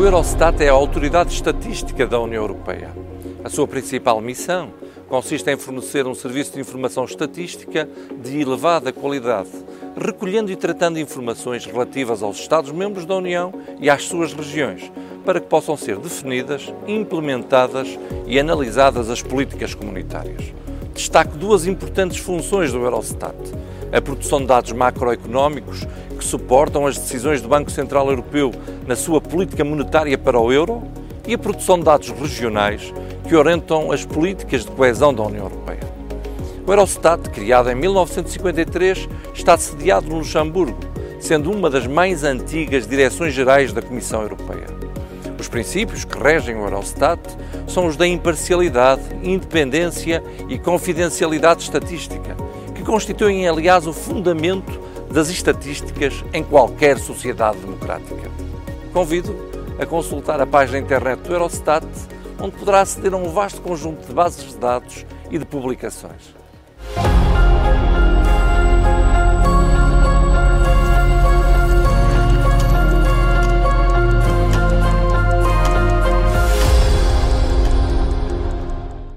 O Eurostat é a autoridade estatística da União Europeia. A sua principal missão consiste em fornecer um serviço de informação estatística de elevada qualidade, recolhendo e tratando informações relativas aos Estados-membros da União e às suas regiões, para que possam ser definidas, implementadas e analisadas as políticas comunitárias. Destaco duas importantes funções do Eurostat: a produção de dados macroeconómicos que suportam as decisões do Banco Central Europeu na sua política monetária para o euro e a produção de dados regionais que orientam as políticas de coesão da União Europeia. O Eurostat, criado em 1953, está sediado no Luxemburgo, sendo uma das mais antigas direções gerais da Comissão Europeia. Os princípios que regem o Eurostat são os da imparcialidade, independência e confidencialidade estatística, que constituem, aliás, o fundamento das estatísticas em qualquer sociedade democrática. Convido a consultar a página internet do Eurostat, onde poderá aceder a um vasto conjunto de bases de dados e de publicações.